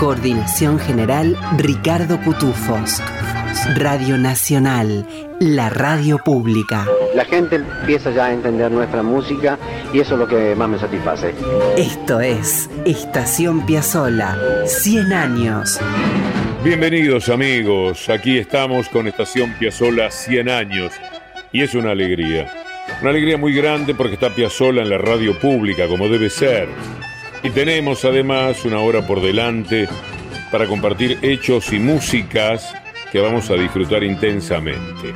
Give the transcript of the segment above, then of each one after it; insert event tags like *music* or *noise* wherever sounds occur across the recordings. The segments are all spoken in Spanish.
Coordinación general Ricardo Cutufos. Radio Nacional, la radio pública. La gente empieza ya a entender nuestra música y eso es lo que más me satisface. Esto es Estación Piazzola, 100 años. Bienvenidos amigos, aquí estamos con Estación Piazzola 100 años y es una alegría. Una alegría muy grande porque está Piazzola en la radio pública como debe ser. Y tenemos además una hora por delante para compartir hechos y músicas que vamos a disfrutar intensamente.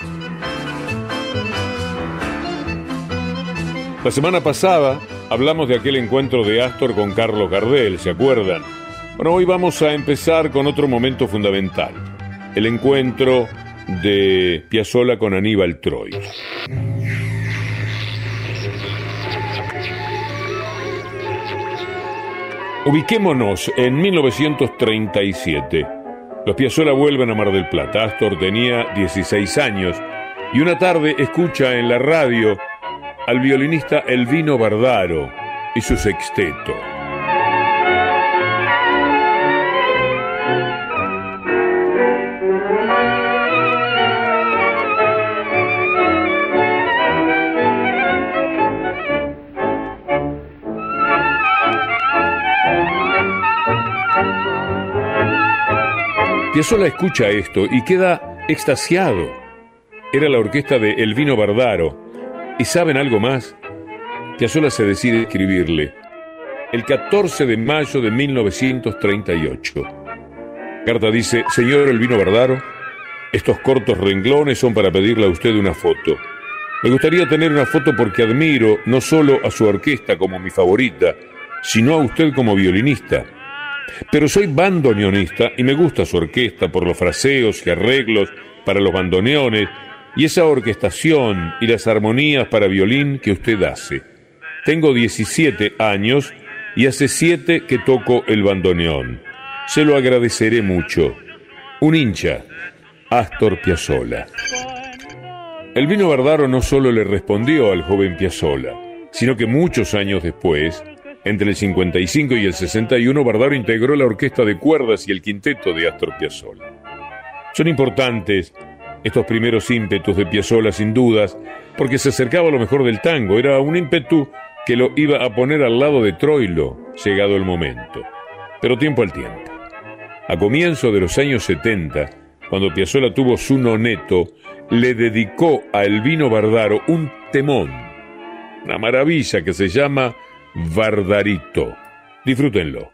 La semana pasada hablamos de aquel encuentro de Astor con Carlos Gardel, ¿se acuerdan? Bueno, hoy vamos a empezar con otro momento fundamental, el encuentro de Piazzolla con Aníbal Troy. Ubiquémonos en 1937. Los Piazzolla vuelven a Mar del Plata. Astor tenía 16 años y una tarde escucha en la radio al violinista Elvino Bardaro y su sexteto. Piazzolla escucha esto y queda extasiado. Era la orquesta de Elvino Bardaro. ¿Y saben algo más? Piazzolla se decide escribirle. El 14 de mayo de 1938. Carta dice, Señor Elvino Bardaro, estos cortos renglones son para pedirle a usted una foto. Me gustaría tener una foto porque admiro no solo a su orquesta como mi favorita, sino a usted como violinista. Pero soy bandoneonista y me gusta su orquesta por los fraseos y arreglos para los bandoneones y esa orquestación y las armonías para violín que usted hace. Tengo 17 años y hace 7 que toco el bandoneón. Se lo agradeceré mucho. Un hincha, Astor Piazzolla. El vino Bardaro no solo le respondió al joven Piazzolla, sino que muchos años después entre el 55 y el 61, Bardaro integró la orquesta de cuerdas y el quinteto de Astor Piazzolla. Son importantes estos primeros ímpetus de Piazzolla, sin dudas, porque se acercaba a lo mejor del tango. Era un ímpetu que lo iba a poner al lado de Troilo, llegado el momento. Pero tiempo al tiempo. A comienzo de los años 70, cuando Piazzolla tuvo su noneto, le dedicó a Elvino Bardaro un temón, una maravilla que se llama Vardarito. Disfrútenlo.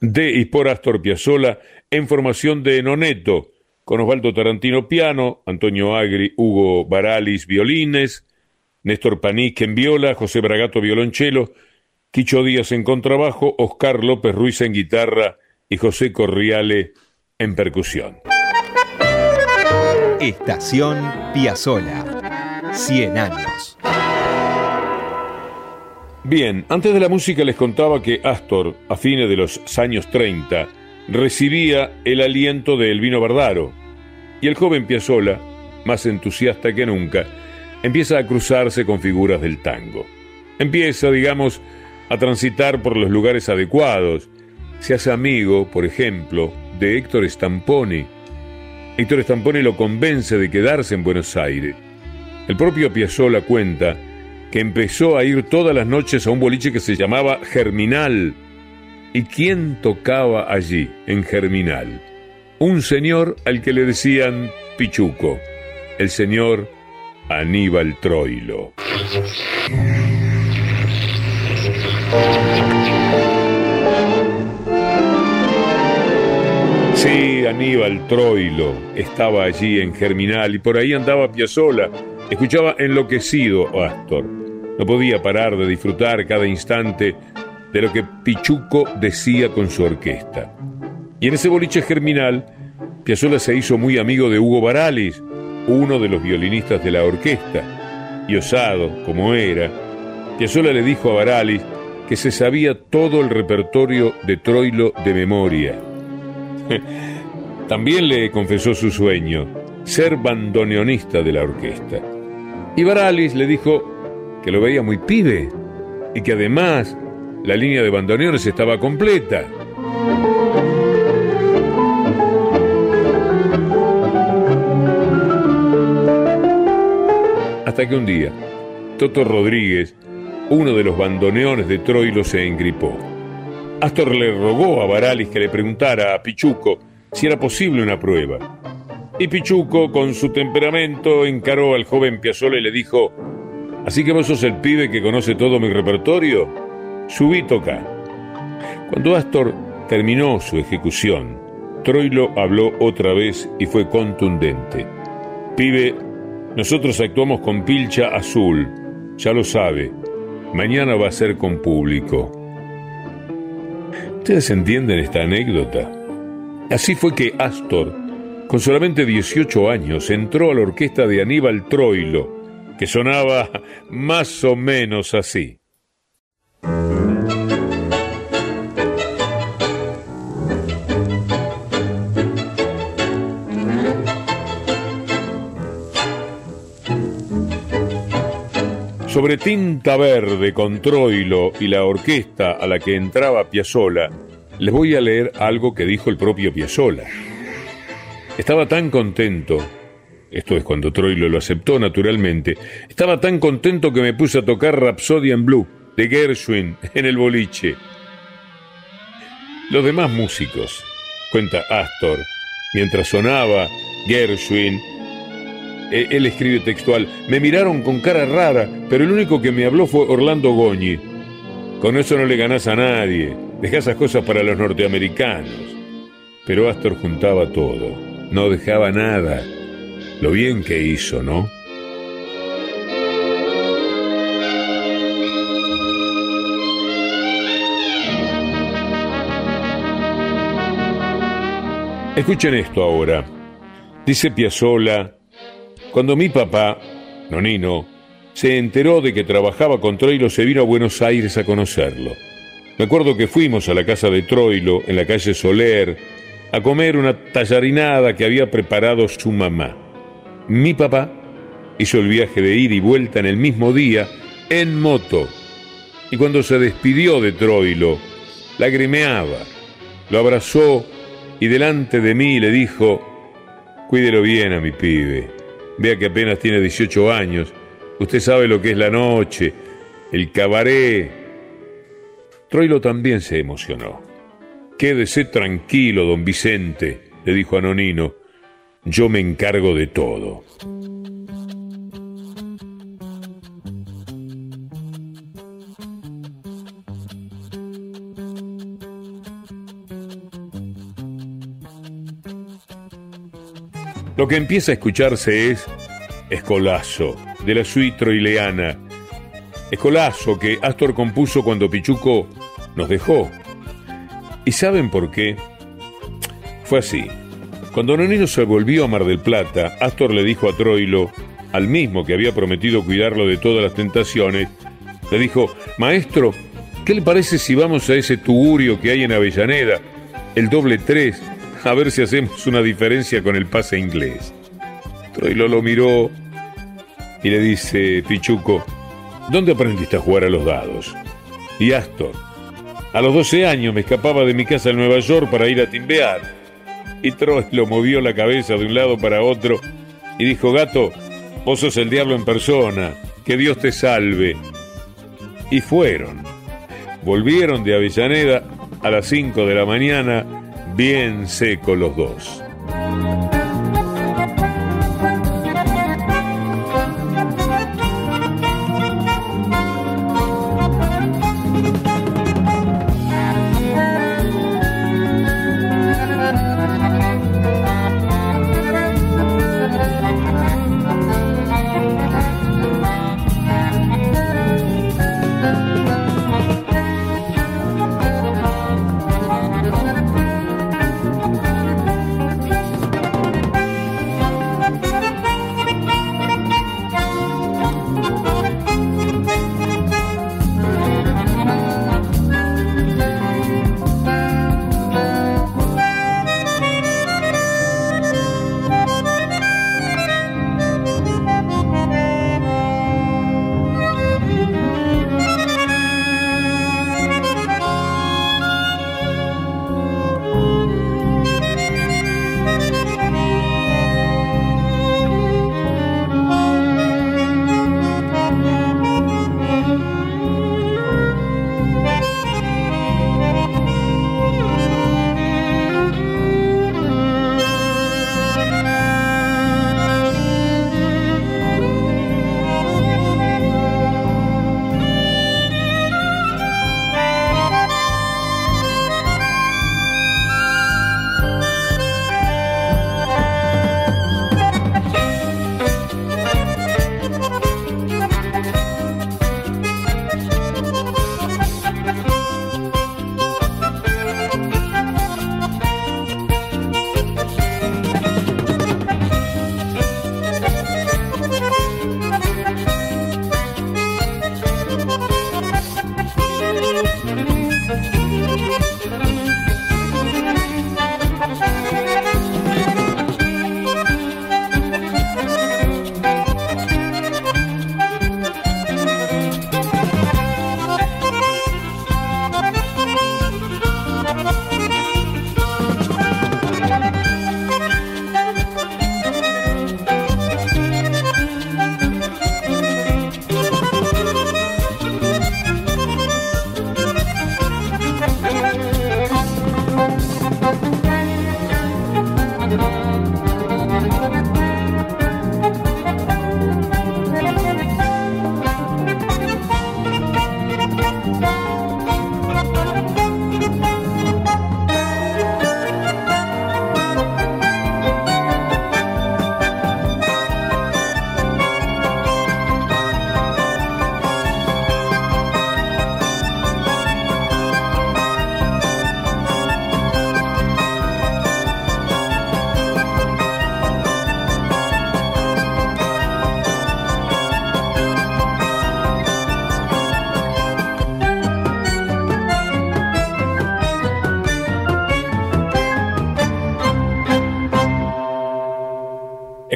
De y por Astor Piazzolla, en formación de Noneto, con Osvaldo Tarantino piano, Antonio Agri, Hugo Baralis violines, Néstor Panique en viola, José Bragato violonchelo, Quicho Díaz en contrabajo, Oscar López Ruiz en guitarra y José Corriale en percusión. Estación Piazzola. 100 años. Bien, antes de la música les contaba que Astor, a fines de los años 30, recibía el aliento de Elvino Bardaro, y el joven Piazzolla, más entusiasta que nunca, empieza a cruzarse con figuras del tango. Empieza, digamos, a transitar por los lugares adecuados. Se hace amigo, por ejemplo, de Héctor Stamponi. Héctor Stamponi lo convence de quedarse en Buenos Aires. El propio Piazzolla cuenta que empezó a ir todas las noches a un boliche que se llamaba Germinal. ¿Y quién tocaba allí, en Germinal? Un señor al que le decían Pichuco, el señor Aníbal Troilo. Sí, Aníbal Troilo estaba allí en Germinal y por ahí andaba Piazzola. Escuchaba enloquecido a Astor. No podía parar de disfrutar cada instante de lo que Pichuco decía con su orquesta. Y en ese boliche germinal, Piazzolla se hizo muy amigo de Hugo Baralis, uno de los violinistas de la orquesta. Y osado, como era, Piazzolla le dijo a Baralis que se sabía todo el repertorio de Troilo de memoria. *laughs* También le confesó su sueño, ser bandoneonista de la orquesta. Y Baralis le dijo que lo veía muy pibe y que además la línea de bandoneones estaba completa. Hasta que un día, Toto Rodríguez, uno de los bandoneones de Troilo, se engripó. Astor le rogó a Baralis que le preguntara a Pichuco si era posible una prueba. Y Pichuco, con su temperamento, encaró al joven Piazzolla y le dijo: Así que vos sos el pibe que conoce todo mi repertorio. Subí toca. Cuando Astor terminó su ejecución, Troilo habló otra vez y fue contundente. Pibe, nosotros actuamos con pilcha azul, ya lo sabe. Mañana va a ser con público. ¿Ustedes entienden esta anécdota? Así fue que Astor, con solamente 18 años, entró a la orquesta de Aníbal Troilo, que sonaba más o menos así. Sobre tinta verde con Troilo y la orquesta a la que entraba Piazzolla, les voy a leer algo que dijo el propio Piazzolla. Estaba tan contento, esto es cuando Troilo lo aceptó naturalmente, estaba tan contento que me puse a tocar Rhapsody en Blue de Gershwin *laughs* en el boliche. Los demás músicos, cuenta Astor, mientras sonaba Gershwin, eh, él escribe textual, me miraron con cara rara, pero el único que me habló fue Orlando Goñi. Con eso no le ganás a nadie, deja esas cosas para los norteamericanos. Pero Astor juntaba todo, no dejaba nada. Lo bien que hizo, ¿no? Escuchen esto ahora. Dice Piazzolla, cuando mi papá, Nonino, se enteró de que trabajaba con Troilo, se vino a Buenos Aires a conocerlo. Me acuerdo que fuimos a la casa de Troilo, en la calle Soler, a comer una tallarinada que había preparado su mamá. Mi papá hizo el viaje de ida y vuelta en el mismo día, en moto. Y cuando se despidió de Troilo, lagrimeaba, lo abrazó y delante de mí le dijo, cuídelo bien a mi pibe, vea que apenas tiene 18 años, usted sabe lo que es la noche, el cabaret. Troilo también se emocionó. Quédese tranquilo, don Vicente, le dijo a Nonino, yo me encargo de todo. Lo que empieza a escucharse es Escolazo, de la suite troileana. Escolazo que Astor compuso cuando Pichuco nos dejó. ¿Y saben por qué? Fue así. Cuando Nonino se volvió a Mar del Plata, Astor le dijo a Troilo, al mismo que había prometido cuidarlo de todas las tentaciones, le dijo, Maestro, ¿qué le parece si vamos a ese tugurio que hay en Avellaneda, el doble tres, a ver si hacemos una diferencia con el pase inglés. Troilo lo miró y le dice, Pichuco, ¿dónde aprendiste a jugar a los dados? Y Astor, a los 12 años me escapaba de mi casa en Nueva York para ir a timbear. Y Troilo movió la cabeza de un lado para otro y dijo, gato, vos sos el diablo en persona, que Dios te salve. Y fueron. Volvieron de Avellaneda a las 5 de la mañana bien secos los dos.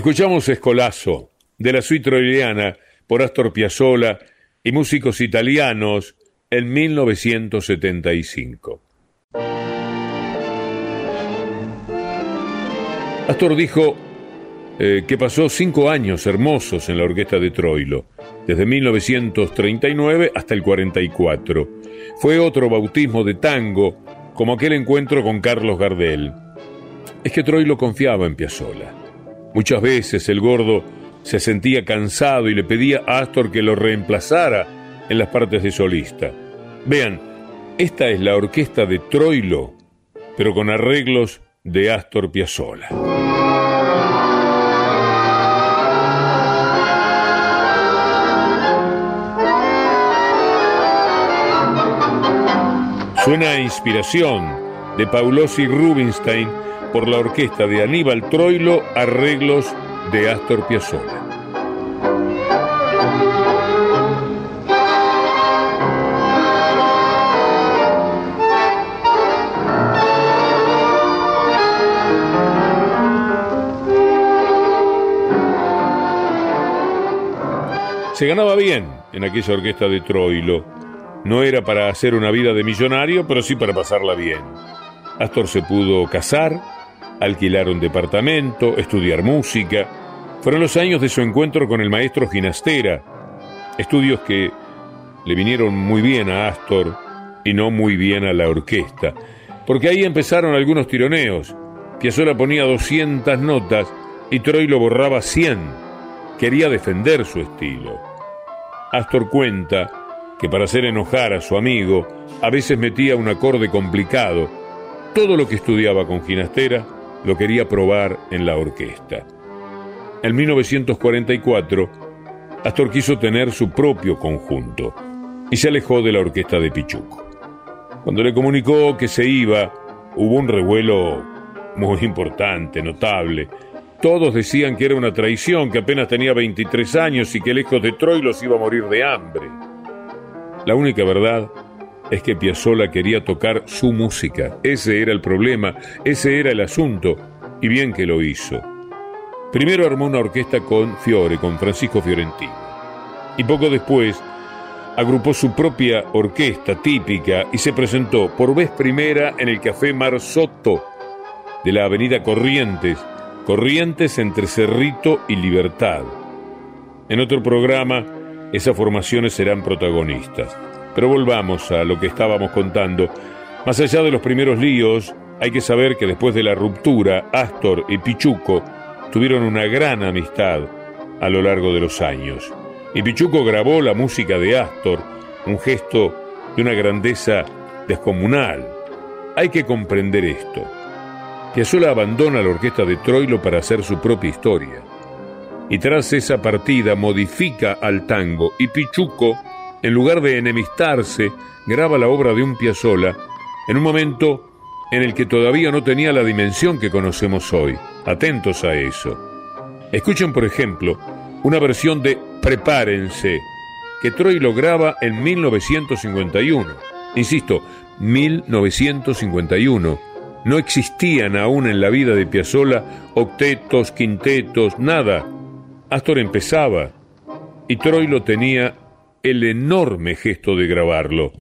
Escuchamos Escolazo de la suite troiliana por Astor Piazzolla y músicos italianos en 1975. Astor dijo eh, que pasó cinco años hermosos en la orquesta de Troilo, desde 1939 hasta el 44. Fue otro bautismo de tango, como aquel encuentro con Carlos Gardel. Es que Troilo confiaba en Piazzolla. Muchas veces el gordo se sentía cansado y le pedía a Astor que lo reemplazara en las partes de solista. Vean, esta es la orquesta de Troilo, pero con arreglos de Astor Piazzolla. Suena Inspiración de Paulosi Rubinstein por la orquesta de Aníbal Troilo, arreglos de Astor Piazzolla. Se ganaba bien en aquella orquesta de Troilo no era para hacer una vida de millonario, pero sí para pasarla bien. Astor se pudo casar, alquilar un departamento, estudiar música. Fueron los años de su encuentro con el maestro Ginastera, estudios que le vinieron muy bien a Astor y no muy bien a la orquesta, porque ahí empezaron algunos tironeos. Piazzolla ponía 200 notas y Troy lo borraba 100. Quería defender su estilo. Astor cuenta que para hacer enojar a su amigo a veces metía un acorde complicado. Todo lo que estudiaba con Ginastera lo quería probar en la orquesta. En 1944, Astor quiso tener su propio conjunto y se alejó de la orquesta de Pichuco. Cuando le comunicó que se iba, hubo un revuelo muy importante, notable. Todos decían que era una traición, que apenas tenía 23 años y que lejos de Troy los iba a morir de hambre. La única verdad es que Piazzolla quería tocar su música. Ese era el problema, ese era el asunto, y bien que lo hizo. Primero armó una orquesta con Fiore, con Francisco Fiorentino. Y poco después agrupó su propia orquesta típica y se presentó por vez primera en el Café Mar Soto de la avenida Corrientes, Corrientes entre Cerrito y Libertad. En otro programa, esas formaciones serán protagonistas. Pero volvamos a lo que estábamos contando. Más allá de los primeros líos, hay que saber que después de la ruptura, Astor y Pichuco tuvieron una gran amistad a lo largo de los años. Y Pichuco grabó la música de Astor, un gesto de una grandeza descomunal. Hay que comprender esto. Piazzolla abandona la orquesta de Troilo para hacer su propia historia y tras esa partida modifica al tango y Pichuco, en lugar de enemistarse, graba la obra de un Piazzolla en un momento en el que todavía no tenía la dimensión que conocemos hoy. Atentos a eso. Escuchen, por ejemplo, una versión de Prepárense, que Troy lo graba en 1951. Insisto, 1951. No existían aún en la vida de Piazzolla octetos, quintetos, nada. Astor empezaba y Troilo tenía el enorme gesto de grabarlo.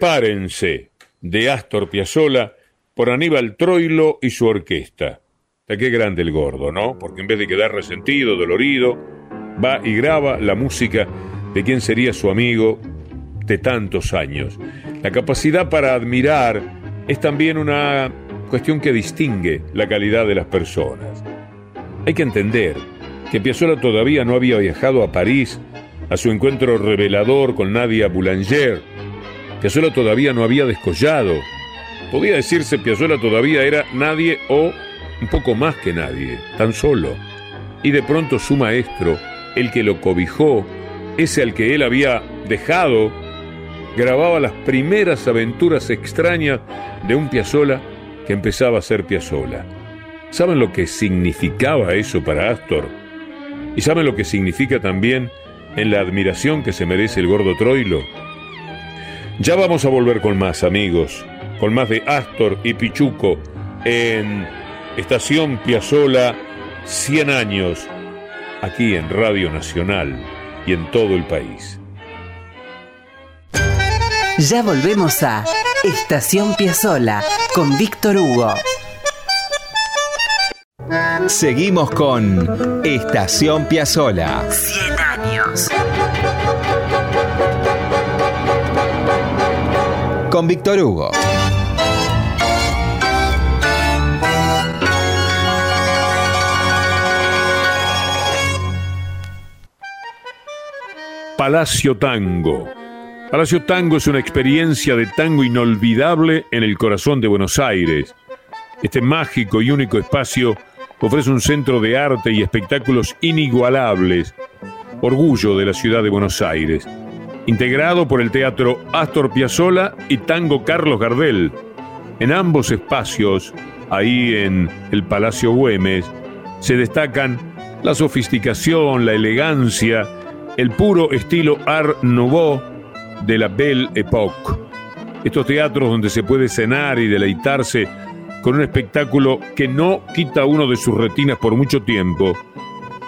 Prepárense, de Astor Piazzolla, por Aníbal Troilo y su orquesta. Está qué grande el gordo, ¿no? Porque en vez de quedar resentido, dolorido, va y graba la música de quien sería su amigo de tantos años. La capacidad para admirar es también una cuestión que distingue la calidad de las personas. Hay que entender que Piazzolla todavía no había viajado a París a su encuentro revelador con Nadia Boulanger. Piazzolla todavía no había descollado. Podía decirse Piazzolla todavía era nadie o un poco más que nadie, tan solo. Y de pronto su maestro, el que lo cobijó, ese al que él había dejado, grababa las primeras aventuras extrañas de un Piazzolla que empezaba a ser Piazzolla. ¿Saben lo que significaba eso para Astor? ¿Y saben lo que significa también en la admiración que se merece el gordo Troilo? Ya vamos a volver con más amigos, con más de Astor y Pichuco en Estación Piazzola 100 años, aquí en Radio Nacional y en todo el país. Ya volvemos a Estación Piazzola con Víctor Hugo. Seguimos con Estación Piazzola. 100 años. Con Víctor Hugo. Palacio Tango. Palacio Tango es una experiencia de tango inolvidable en el corazón de Buenos Aires. Este mágico y único espacio ofrece un centro de arte y espectáculos inigualables, orgullo de la ciudad de Buenos Aires, integrado por el Teatro Astor Piazzolla y Tango Carlos Gardel. En ambos espacios, ahí en el Palacio Güemes, se destacan la sofisticación, la elegancia, el puro estilo Art Nouveau de la Belle Époque. Estos teatros donde se puede cenar y deleitarse con un espectáculo que no quita uno de sus retinas por mucho tiempo,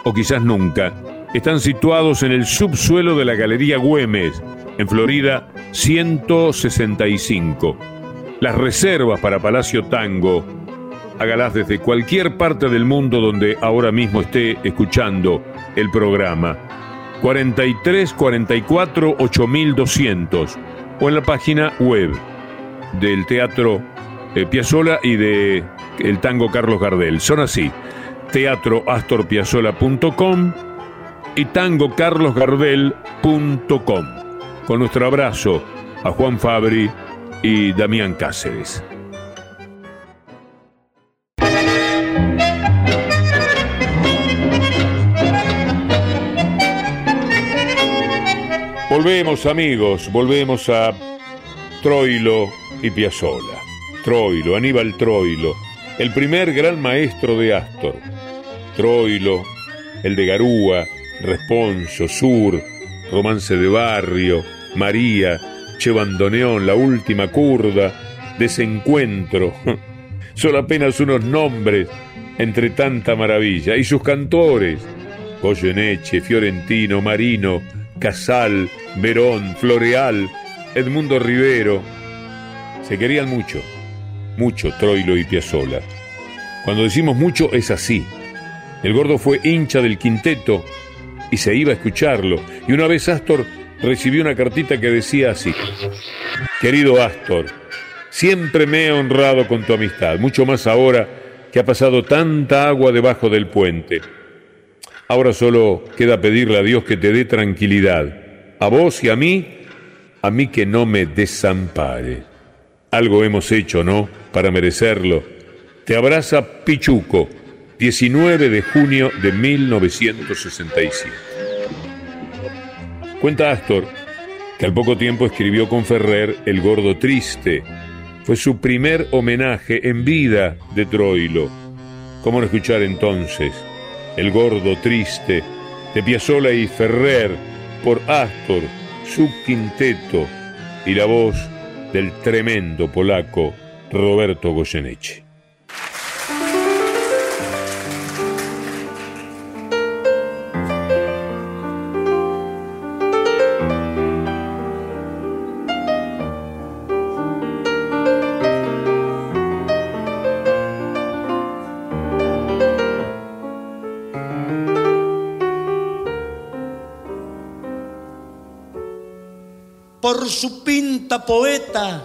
o quizás nunca, están situados en el subsuelo de la Galería Güemes, en Florida 165. Las reservas para Palacio Tango, hágalas desde cualquier parte del mundo donde ahora mismo esté escuchando el programa. 43 44 8200 o en la página web del Teatro eh, Piazzola y de el Tango Carlos Gardel. Son así: teatroastorpiazzola.com y tangocarlosgardel.com. Con nuestro abrazo a Juan Fabri y Damián Cáceres. Volvemos amigos, volvemos a Troilo y Piazzola. Troilo, Aníbal Troilo, el primer gran maestro de Astor. Troilo, el de Garúa, Responso, Sur, Romance de Barrio, María, Che Bandoneón, La Última Curda, Desencuentro. *laughs* Son apenas unos nombres entre tanta maravilla. Y sus cantores, Goyeneche, Fiorentino, Marino, Casal, Verón, Floreal, Edmundo Rivero. Se querían mucho, mucho Troilo y Piazzola. Cuando decimos mucho es así. El gordo fue hincha del quinteto y se iba a escucharlo. Y una vez Astor recibió una cartita que decía así, querido Astor, siempre me he honrado con tu amistad, mucho más ahora que ha pasado tanta agua debajo del puente. Ahora solo queda pedirle a Dios que te dé tranquilidad, a vos y a mí, a mí que no me desampare. Algo hemos hecho, ¿no? Para merecerlo. Te abraza Pichuco, 19 de junio de 1967. Cuenta Astor que al poco tiempo escribió con Ferrer El Gordo Triste. Fue su primer homenaje en vida de Troilo. ¿Cómo no escuchar entonces El Gordo Triste de Piazzolla y Ferrer por Astor, su quinteto y la voz del tremendo polaco Roberto Goyeneche? Por su pinta poeta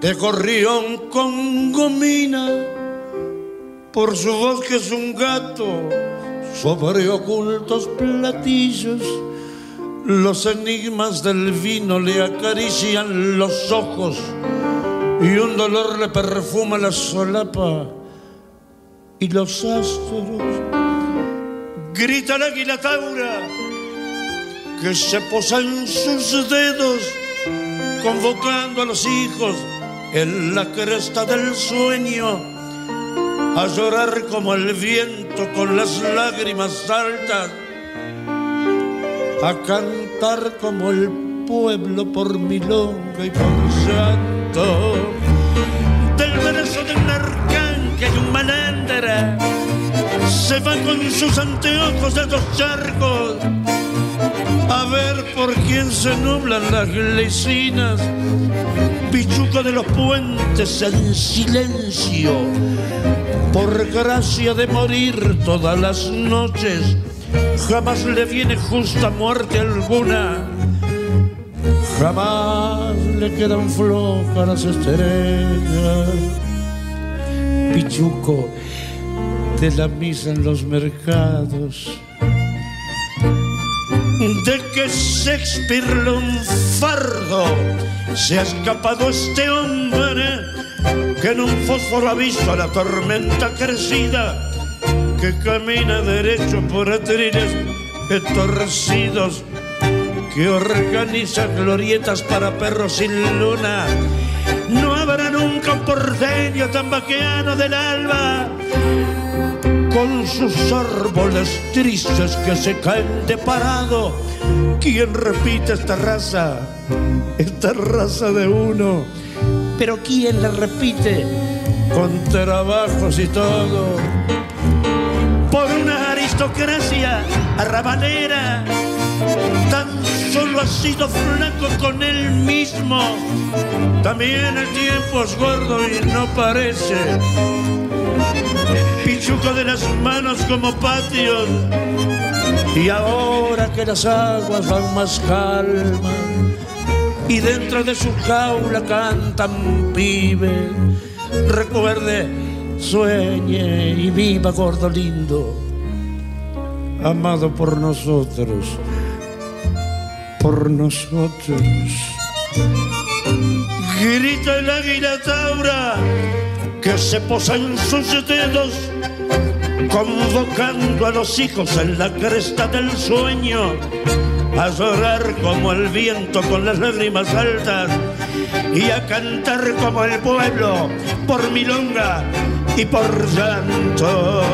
de gorrión con gomina, por su voz que es un gato sobre ocultos platillos. Los enigmas del vino le acarician los ojos y un dolor le perfuma la solapa y los astros. Grita el águila taura que se posa en sus dedos, convocando a los hijos en la cresta del sueño, a llorar como el viento con las lágrimas altas, a cantar como el pueblo por milonga y por santo, del brazo de un arcángel y un malandra, se va con sus anteojos de dos charcos a ver por quién se nublan las glecinas, pichuco de los puentes en silencio, por gracia de morir todas las noches, jamás le viene justa muerte alguna, jamás le quedan flojas las estrellas, pichuco de la misa en los mercados de que Shakespeare fardo se ha escapado este hombre que en un fósforo avisa la tormenta crecida que camina derecho por atriles torcidos que organiza glorietas para perros sin luna. No habrá nunca un porteño tan vaqueano del alba con sus árboles tristes que se caen de parado. ¿Quién repite esta raza? Esta raza de uno. Pero ¿quién la repite? Con trabajos y todo. Por una aristocracia arrabalera. Tan solo ha sido flaco con él mismo. También el tiempo es gordo y no parece pichuco de las manos como patios. Y ahora que las aguas van más calmas y dentro de su jaula cantan pibe, recuerde, sueñe y viva gordo lindo, amado por nosotros, por nosotros. Grita el águila taura que se posa en sus dedos, convocando a los hijos en la cresta del sueño, a llorar como el viento con las lágrimas altas y a cantar como el pueblo por milonga y por llanto.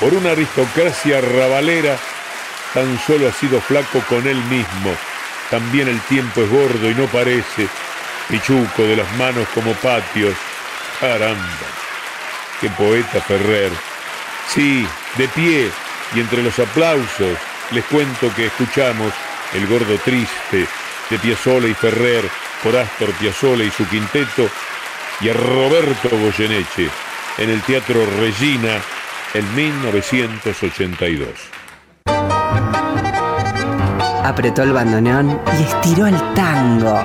Por una aristocracia rabalera, tan solo ha sido flaco con él mismo también el tiempo es gordo y no parece. Pichuco de las manos como patios. Caramba. Qué poeta Ferrer. Sí, de pie y entre los aplausos les cuento que escuchamos El Gordo Triste de Piazzolla y Ferrer por Astor Piazzolla y su quinteto y a Roberto Goyeneche en el Teatro Regina en 1982 apretó el bandoneón y estiró el tango.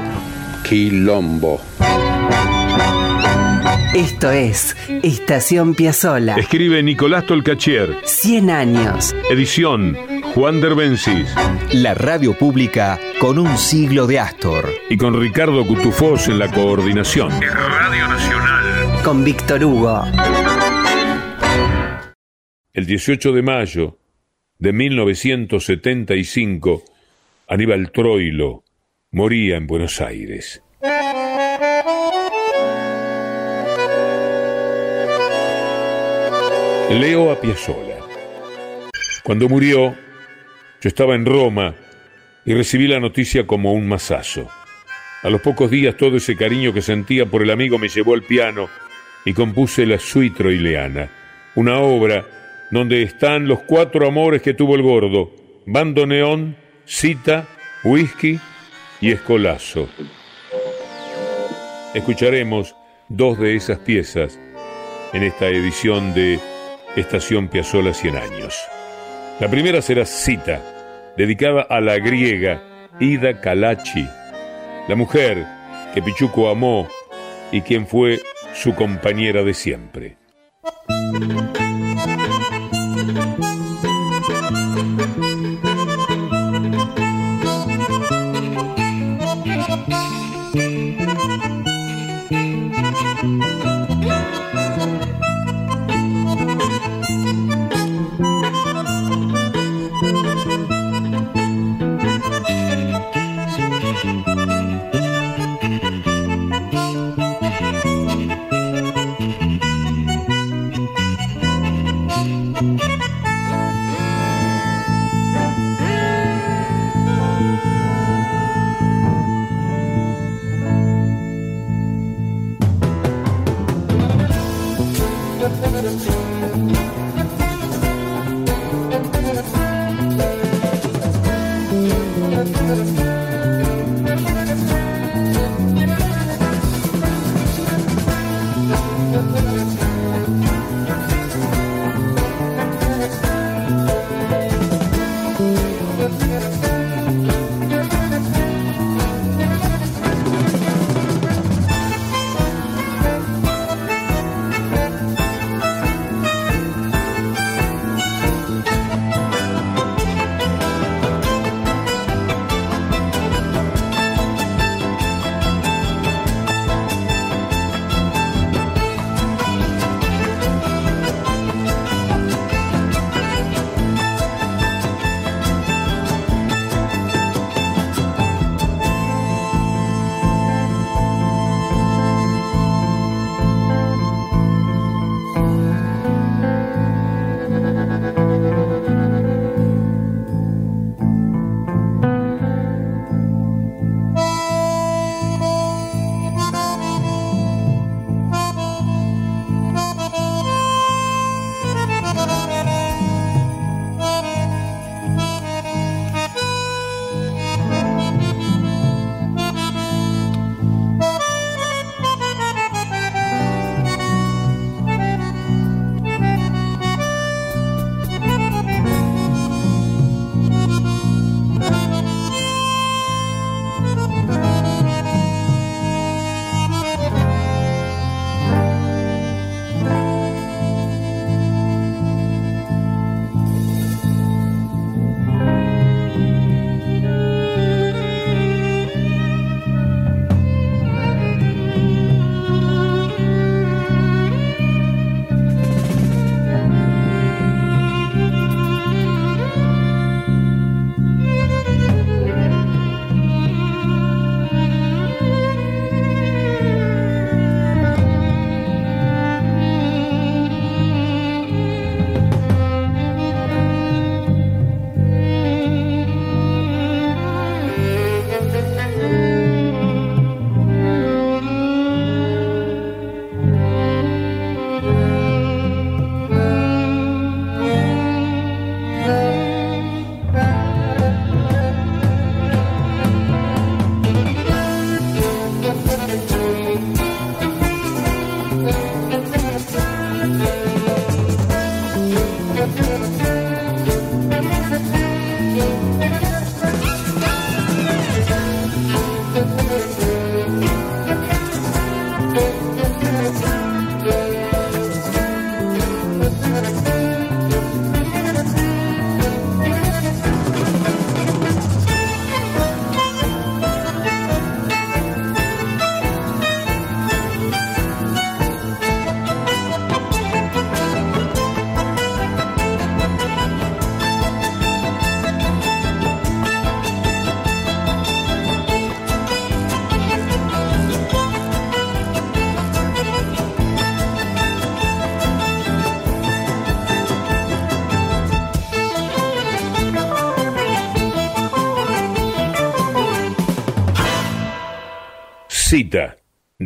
Quilombo. Esto es Estación Piazzola. Escribe Nicolás Tolcachier. 100 años. Edición Juan Derbencis. La radio pública con un siglo de Astor. Y con Ricardo Cutufós en la coordinación. Radio Nacional. Con Víctor Hugo. El 18 de mayo de 1975 Aníbal Troilo moría en Buenos Aires. Leo a. Cuando murió, yo estaba en Roma y recibí la noticia como un masazo. A los pocos días todo ese cariño que sentía por el amigo me llevó al piano y compuse la Suite Troileana, una obra donde están los cuatro amores que tuvo el gordo, Bando Neón, Cita, Whisky y Escolazo. Escucharemos dos de esas piezas en esta edición de Estación Piazzola 100 años. La primera será Cita, dedicada a la griega Ida Kalachi, la mujer que Pichuco amó y quien fue su compañera de siempre.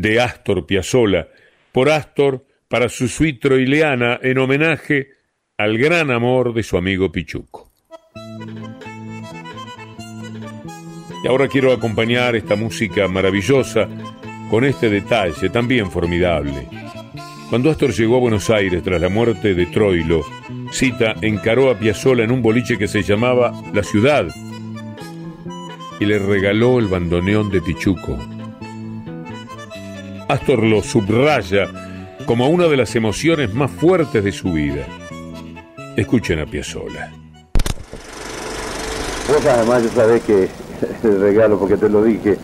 De Astor Piazzolla por Astor para su suite troileana en homenaje al gran amor de su amigo Pichuco. Y ahora quiero acompañar esta música maravillosa con este detalle también formidable. Cuando Astor llegó a Buenos Aires tras la muerte de Troilo, Cita encaró a Piazzolla en un boliche que se llamaba La Ciudad y le regaló el bandoneón de Pichuco. Astor lo subraya como una de las emociones más fuertes de su vida. Escuchen a Piazzolla. Vos además ya sabés que *laughs* el regalo, porque te lo dije,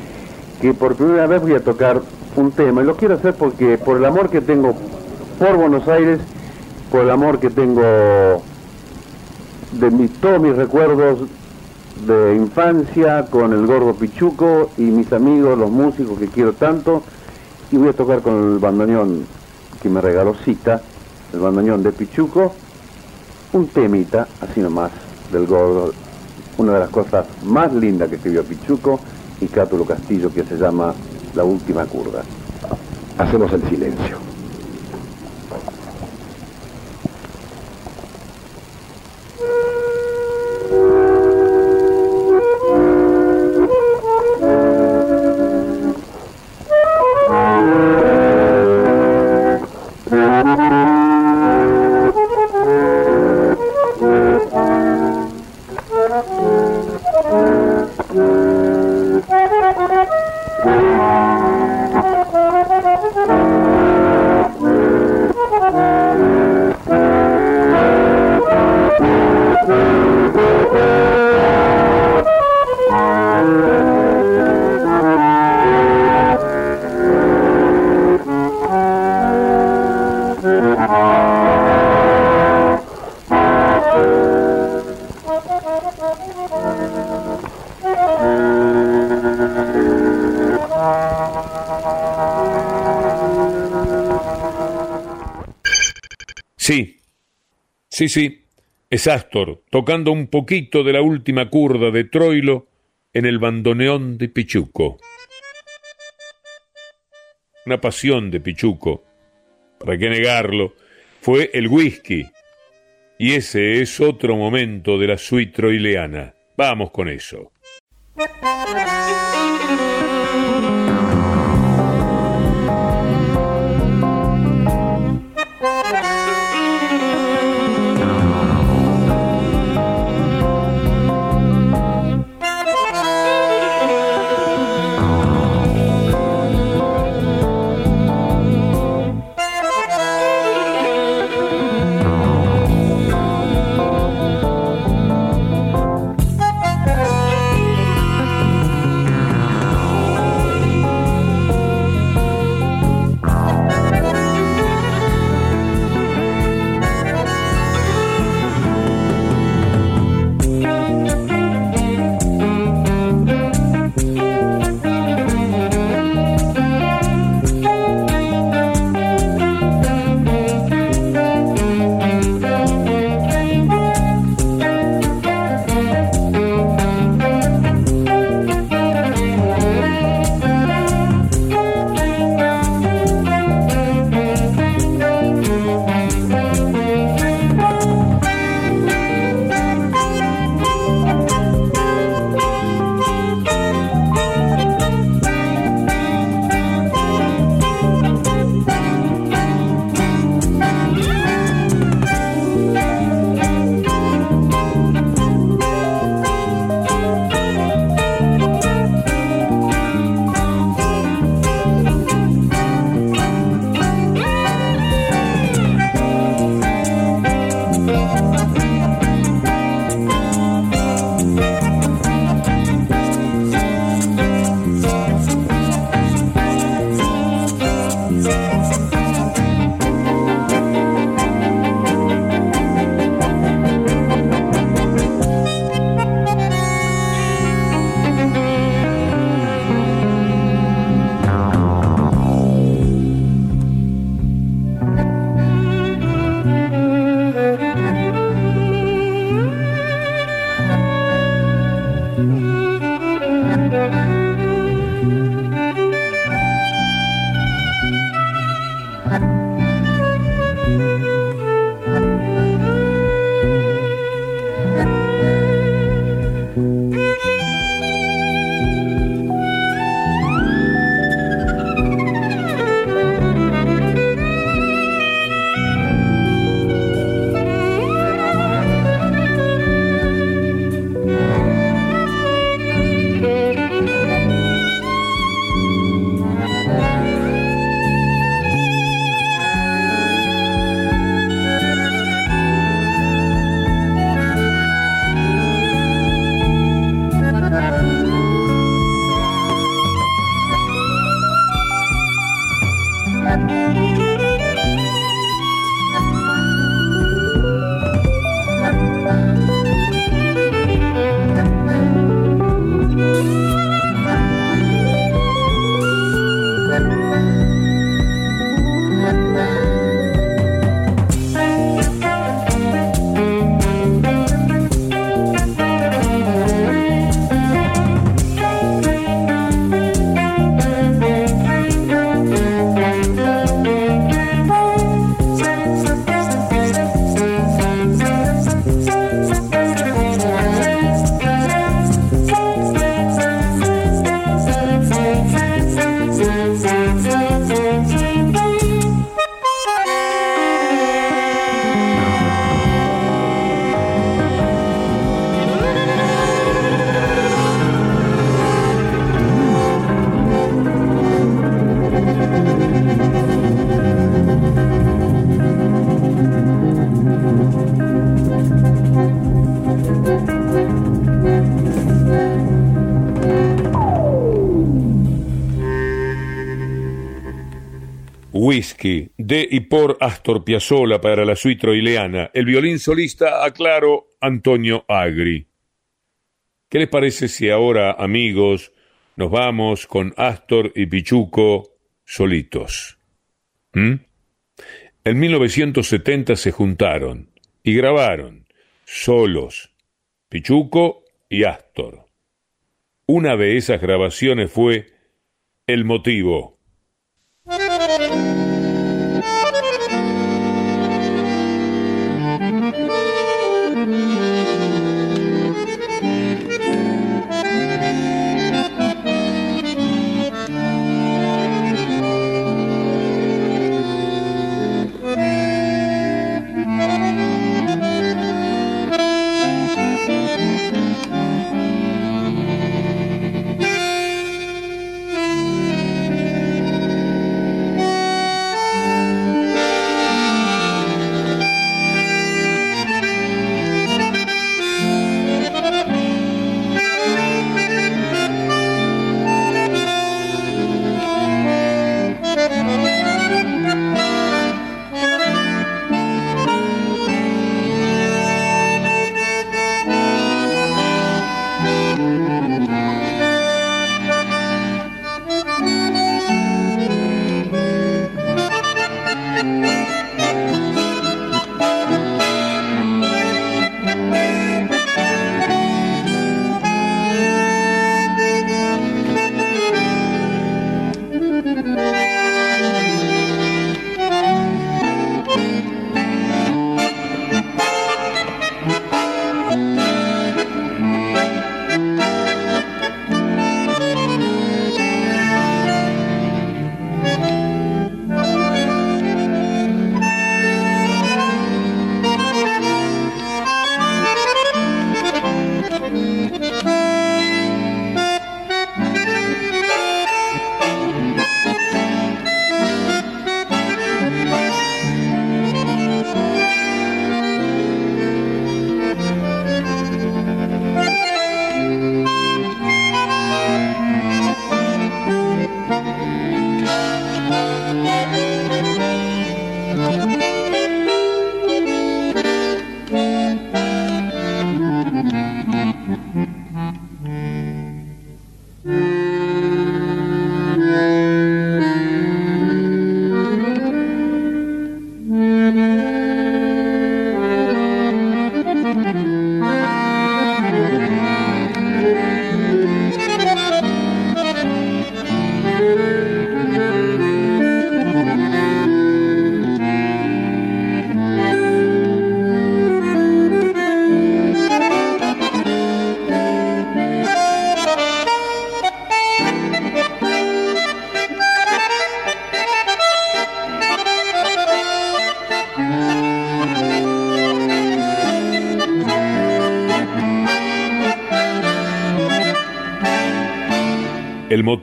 que por primera vez voy a tocar un tema y lo quiero hacer porque por el amor que tengo por Buenos Aires, por el amor que tengo de todos mis recuerdos de infancia con el gordo Pichuco y mis amigos, los músicos que quiero tanto, y voy a tocar con el bandoneón que me regaló Cita, el bandoneón de Pichuco, un temita, así nomás, del gordo, una de las cosas más lindas que escribió Pichuco y Cátulo Castillo, que se llama La Última Curva. Hacemos el silencio. Sí, sí, es Astor tocando un poquito de la última curda de Troilo en el bandoneón de Pichuco. Una pasión de Pichuco, para qué negarlo, fue el whisky. Y ese es otro momento de la suite troileana. Vamos con eso. De y por Astor Piazzolla para la suite troileana, el violín solista, aclaro, Antonio Agri. ¿Qué les parece si ahora, amigos, nos vamos con Astor y Pichuco solitos? ¿Mm? En 1970 se juntaron y grabaron, solos, Pichuco y Astor. Una de esas grabaciones fue El motivo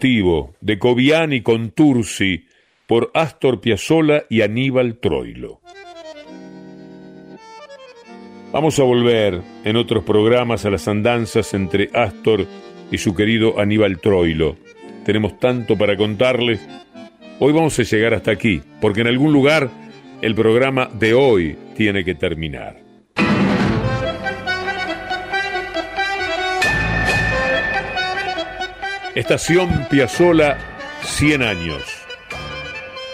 De Coviani con Tursi por Astor Piazzolla y Aníbal Troilo. Vamos a volver en otros programas a las andanzas entre Astor y su querido Aníbal Troilo. Tenemos tanto para contarles. Hoy vamos a llegar hasta aquí, porque en algún lugar el programa de hoy tiene que terminar. Estación Piazzola 100 años.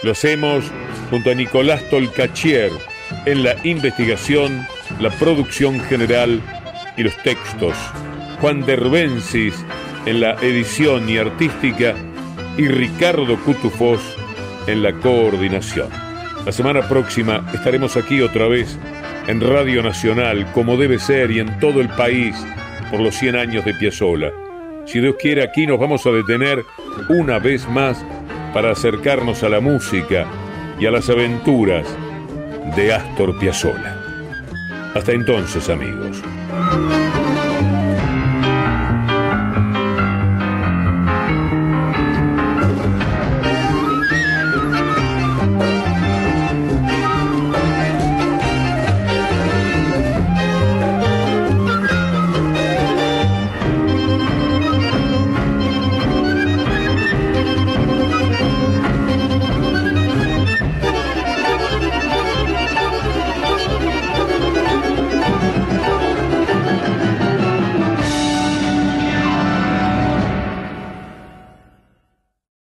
Lo hacemos junto a Nicolás Tolcachier en la investigación, la producción general y los textos. Juan Derbensis en la edición y artística y Ricardo Cutufós en la coordinación. La semana próxima estaremos aquí otra vez en Radio Nacional, como debe ser, y en todo el país por los 100 años de Piazzola. Si Dios quiere, aquí nos vamos a detener una vez más para acercarnos a la música y a las aventuras de Astor Piazzolla. Hasta entonces, amigos.